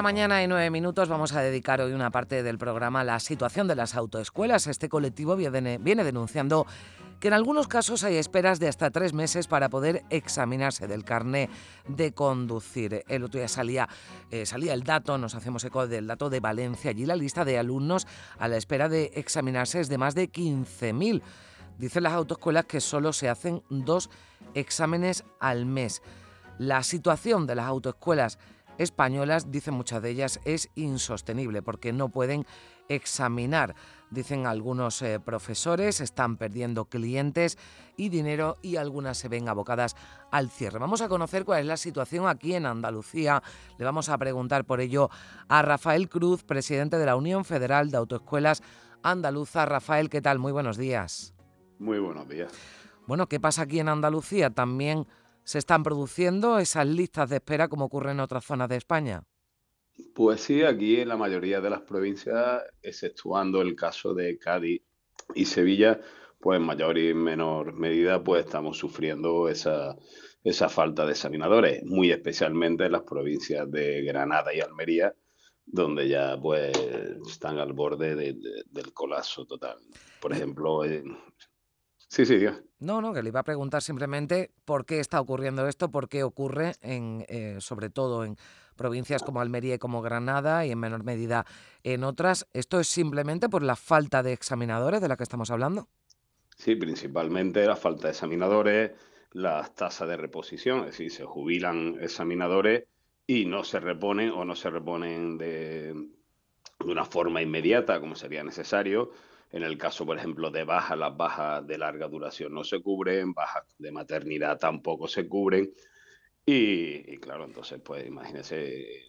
La mañana y 9 minutos vamos a dedicar hoy una parte del programa a la situación de las autoescuelas. Este colectivo viene, denunciando que en algunos casos hay esperas de hasta tres meses para poder examinarse del carné de conducir. El otro día salía, eh, salía el dato, nos hacemos eco del dato de Valencia. Allí la lista de alumnos a la espera de examinarse es de más de 15.000. Dicen las autoescuelas que solo se hacen dos exámenes al mes. La situación de las autoescuelas españolas, dicen muchas de ellas, es insostenible porque no pueden examinar. Dicen algunos eh, profesores, están perdiendo clientes y dinero y algunas se ven abocadas al cierre. Vamos a conocer cuál es la situación aquí en Andalucía. Le vamos a preguntar por ello a Rafael Cruz, presidente de la Unión Federal de Autoescuelas Andaluza. Rafael, ¿qué tal? Muy buenos días. Muy buenos días. Bueno, ¿qué pasa aquí en Andalucía? ¿También se están produciendo esas listas de espera como ocurre en otras zonas de España? Pues sí, aquí en la mayoría de las provincias, exceptuando el caso de Cádiz y Sevilla, pues en mayor y menor medida, pues estamos sufriendo esa, esa falta de examinadores, muy especialmente en las provincias de Granada y Almería, donde ya pues están al borde del colapso total. Por ejemplo, sí, sí, Dios. No, no, que le iba a preguntar simplemente por qué está ocurriendo esto, por qué ocurre en, eh, sobre todo en provincias como Almería y como Granada y en menor medida en otras. ¿Esto es simplemente por la falta de examinadores de la que estamos hablando? Sí, principalmente la falta de examinadores, las tasas de reposición, es decir, se jubilan examinadores y no se reponen o no se reponen de, de una forma inmediata como sería necesario. En el caso, por ejemplo, de bajas, las bajas de larga duración no se cubren, bajas de maternidad tampoco se cubren. Y, claro, entonces, pues imagínense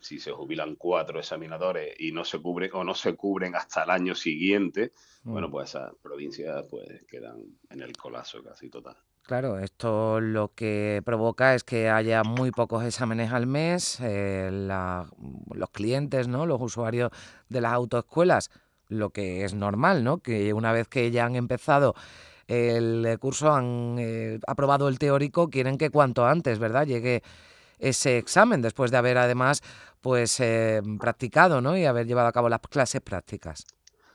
si se jubilan cuatro examinadores y no se cubren o no se cubren hasta el año siguiente, mm. bueno, pues esas provincias pues quedan en el colapso casi total. Claro, esto lo que provoca es que haya muy pocos exámenes al mes, eh, los clientes, ¿no? los usuarios de las autoescuelas, lo que es normal, ¿no? que una vez que ya han empezado el eh, curso, han eh, aprobado el teórico, quieren que cuanto antes, ¿verdad?, llegue ese examen después de haber además pues eh, practicado, ¿no? Y haber llevado a cabo las clases prácticas.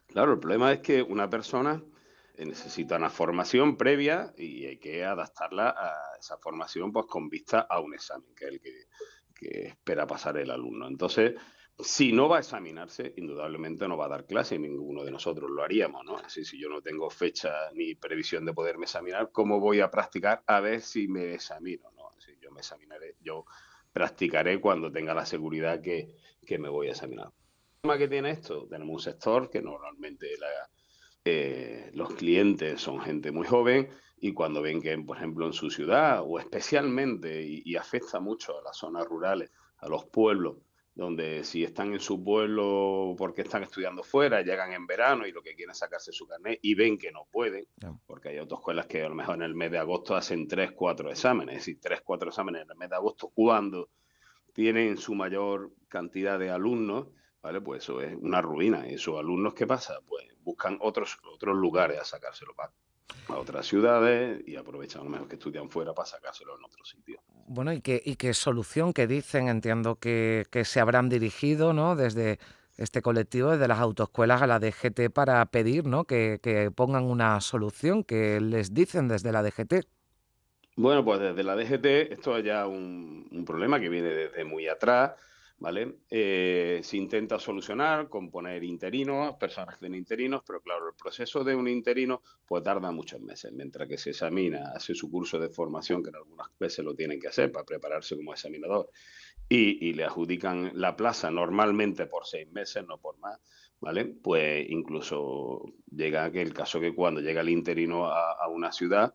Claro, el problema es que una persona necesita una formación previa y hay que adaptarla a esa formación pues con vista a un examen, que es el que espera pasar el alumno. Entonces, si no va a examinarse, indudablemente no va a dar clase, ninguno de nosotros lo haríamos, ¿no? Así, si yo no tengo fecha ni previsión de poderme examinar, ¿cómo voy a practicar a ver si me examino, ¿no? Así, yo me examinaré, yo practicaré cuando tenga la seguridad que, me voy a examinar. El problema que tiene esto, tenemos un sector que normalmente eh, los clientes son gente muy joven y cuando ven que, por ejemplo, en su ciudad o especialmente, y afecta mucho a las zonas rurales, a los pueblos, donde si están en su pueblo porque están estudiando fuera, llegan en verano y lo que quieren es sacarse su carnet y ven que no pueden, porque hay otras escuelas que a lo mejor en el mes de agosto hacen tres, cuatro exámenes, es decir, tres, cuatro exámenes en el mes de agosto, cuando tienen su mayor cantidad de alumnos, ¿vale? Pues eso es una ruina. ¿Y esos alumnos qué pasa? Pues buscan otros, otros lugares a sacárselo para a otras ciudades y aprovechan a lo mejor que estudian fuera para sacárselo en otro sitio. Bueno, ¿y qué, y qué solución que dicen? Entiendo que, se habrán dirigido ¿no? desde este colectivo, desde las autoescuelas a la DGT para pedir ¿no? que, que pongan una solución que les dicen desde la DGT. Bueno, pues desde la DGT esto es ya un, un problema que viene desde muy atrás ¿vale? Eh, se intenta solucionar con poner interinos, personas que den interinos, pero claro, el proceso de un interino pues tarda muchos meses, mientras que se examina, hace su curso de formación, que en algunas veces lo tienen que hacer para prepararse como examinador, y, le adjudican la plaza normalmente por seis meses, no por más, ¿vale? Pues incluso llega aquel caso que cuando llega el interino a, una ciudad,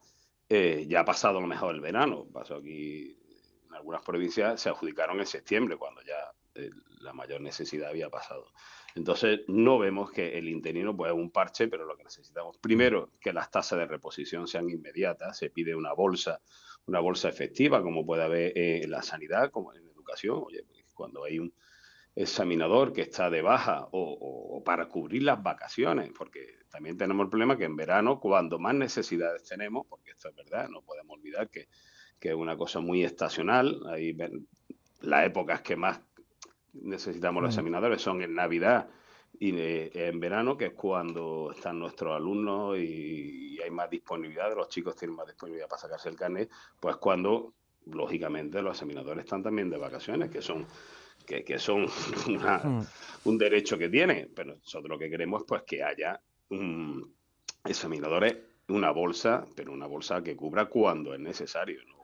eh, ya ha pasado a lo mejor el verano, pasó aquí en algunas provincias se adjudicaron en septiembre, cuando ya la mayor necesidad había pasado. Entonces, no vemos que el interino pues, es un parche, pero lo que necesitamos, primero, que las tasas de reposición sean inmediatas, se pide una bolsa, una bolsa efectiva, como puede haber en la sanidad, como en educación. Oye, pues, cuando hay un, examinador que está de baja o, para cubrir las vacaciones, porque también tenemos el problema que en verano, cuando más necesidades tenemos, porque esto es verdad, no podemos olvidar que, que es una cosa muy estacional, hay las épocas que más necesitamos los examinadores son en Navidad y en verano, que es cuando están nuestros alumnos y, hay más disponibilidad, los chicos tienen más disponibilidad para sacarse el carnet, pues cuando, lógicamente, los examinadores están también de vacaciones, que son que, son hmm. un derecho que tienen, pero nosotros lo que queremos es pues que haya examinadores, una bolsa, pero una bolsa que cubra cuando es necesario, ¿no?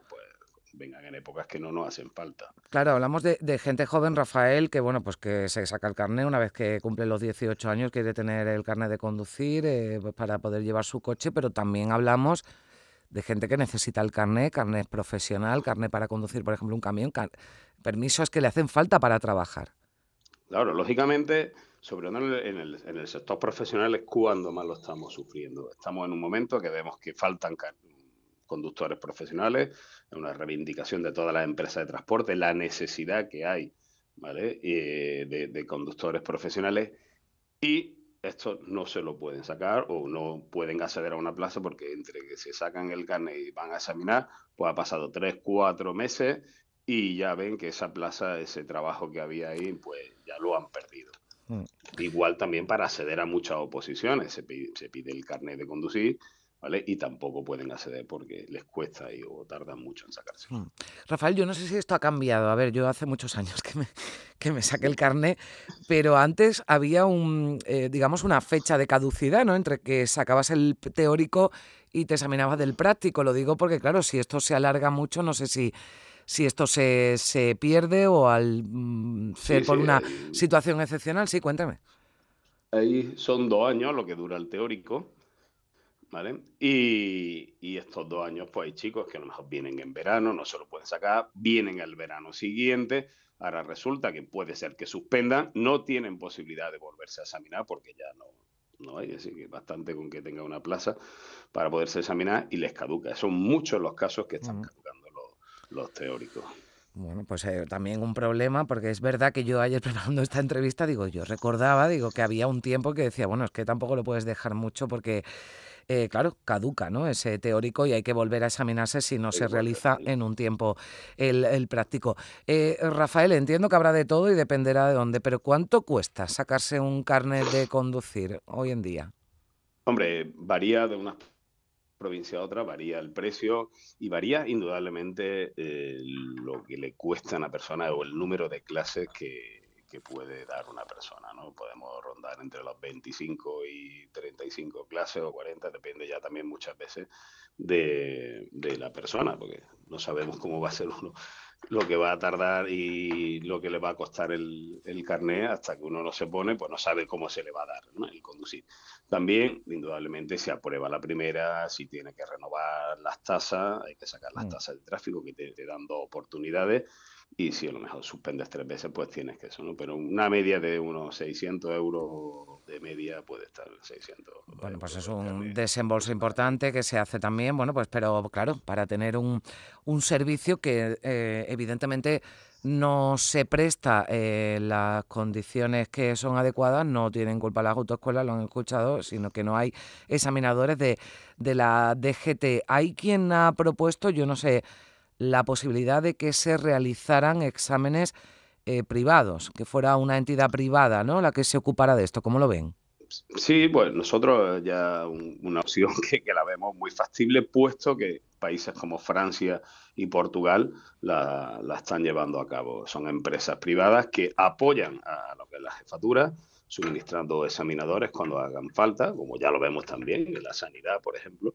Vengan en épocas que no nos hacen falta. Claro, hablamos de, gente joven, Rafael, que bueno, pues que se saca el carnet una vez que cumple los 18 años, quiere tener el carnet de conducir eh, pues para poder llevar su coche, pero también hablamos de gente que necesita el carnet, carnet profesional, carnet para conducir, por ejemplo, un camión, permisos que le hacen falta para trabajar. Claro, lógicamente, sobre todo en el, en el, sector profesional es cuando más lo estamos sufriendo. Estamos en un momento que vemos que faltan conductores profesionales, una reivindicación de todas las empresas de transporte, la necesidad que hay ¿vale? Eh, de, de conductores profesionales y esto no se lo pueden sacar o no pueden acceder a una plaza porque entre que se sacan el carnet y van a examinar, pues ha pasado tres, cuatro meses y ya ven que esa plaza, ese trabajo que había ahí, pues ya lo han perdido. Mm. Igual también para acceder a muchas oposiciones, se pide, se pide el carnet de conducir y tampoco pueden acceder porque les cuesta y o tardan mucho en sacarse. Hmm. Rafael, yo no sé si esto ha cambiado. A ver, yo hace muchos años que me, que me saqué el carnet, pero antes había un, eh, digamos, una fecha de caducidad, ¿no? Entre que sacabas el teórico y te examinabas del práctico. Lo digo porque, claro, si esto se alarga mucho, no sé si si esto se, se pierde o al mm, ser por una situación excepcional. Sí, cuéntame. Ahí son dos años lo que dura el teórico ¿vale? Y, estos dos años, pues hay chicos que a lo mejor vienen en verano, no se lo pueden sacar, vienen el verano siguiente, ahora resulta que puede ser que suspendan, no tienen posibilidad de volverse a examinar porque ya no, no hay, así que bastante con que tenga una plaza para poderse examinar y les caduca. Son muchos los casos que están caducando los, teóricos. Bueno, pues eh, también un problema, porque es verdad que yo ayer preparando esta entrevista, digo, yo recordaba, digo, que había un tiempo que decía, bueno, es que tampoco lo puedes dejar mucho porque eh, claro, caduca ¿no? ese teórico y hay que volver a examinarse si no se realiza en un tiempo el, práctico. Eh, Rafael, entiendo que habrá de todo y dependerá de dónde, pero ¿cuánto cuesta sacarse un carnet de conducir hoy en día? Hombre, varía de una provincia a otra, varía el precio y varía indudablemente eh, lo que le cuesta a una persona o el número de clases que, que puede dar una persona, ¿no? Podemos rondar entre los 25 y 35 clases o 40, depende ya también muchas veces de, la persona, porque no sabemos cómo va a ser uno, lo que va a tardar y lo que le va a costar el, el carnet hasta que uno no se pone, pues no sabe cómo se le va a dar el conducir. También, indudablemente, se aprueba la primera, si tiene que renovar las tasas, hay que sacar las mm. tasas de tráfico que te, te dan dos oportunidades y si a lo mejor suspendes tres veces, pues tienes que eso, ¿no? Pero una media de unos 600 euros de media puede estar 600. Bueno, pues es un desembolso importante que se hace también, bueno, pues pero claro, para tener un, un servicio que eh, evidentemente no se presta eh, las condiciones que son adecuadas, no tienen culpa las autoescuelas, lo han escuchado, sino que no hay examinadores de, de la DGT. Hay quien ha propuesto, yo no sé, la posibilidad de que se realizaran exámenes eh, privados, que fuera una entidad privada ¿no? la que se ocupara de esto. ¿Cómo lo ven? Sí, pues nosotros ya una opción que, la vemos muy factible, puesto que países como Francia y Portugal la, están llevando a cabo. Son empresas privadas que apoyan a lo que es la jefatura, suministrando examinadores cuando hagan falta, como ya lo vemos también en la sanidad, por ejemplo,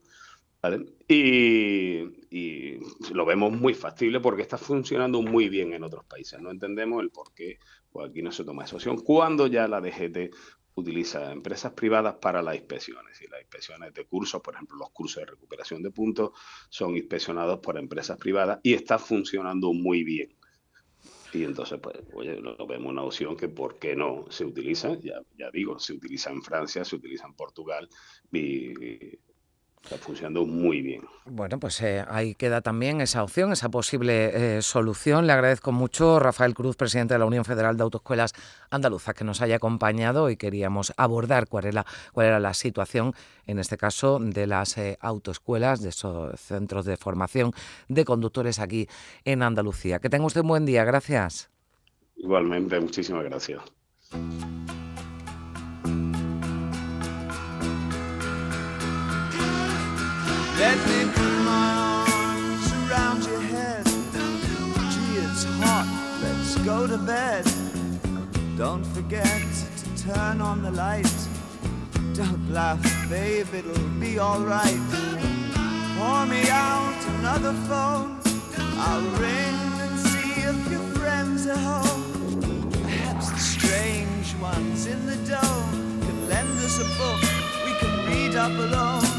y, lo vemos muy factible porque está funcionando muy bien en otros países. No entendemos el por qué pues aquí no se toma esa opción. Cuando ya la DGT utiliza empresas privadas para las inspecciones. Y las inspecciones de cursos, por ejemplo, los cursos de recuperación de puntos, son inspeccionados por empresas privadas y está funcionando muy bien. Y entonces, pues, oye, lo vemos una opción que, ¿por qué no se utiliza? Ya, ya digo, se utiliza en Francia, se utiliza en Portugal y, Está funcionando muy bien. Bueno, pues eh, ahí queda también esa opción, esa posible eh, solución. Le agradezco mucho, Rafael Cruz, presidente de la Unión Federal de Autoescuelas Andaluzas, que nos haya acompañado y queríamos abordar cuál era, cuál era la situación, en este caso, de las eh, autoescuelas, de esos centros de formación de conductores aquí en Andalucía. Que tenga usted un buen día. Gracias. Igualmente, muchísimas gracias. To bed. Don't forget to turn on the light. Don't laugh, babe, it'll be alright. Pour me out another phone. I'll ring and see if your friends are home. Perhaps the strange ones in the dome can lend us a book we can read up alone.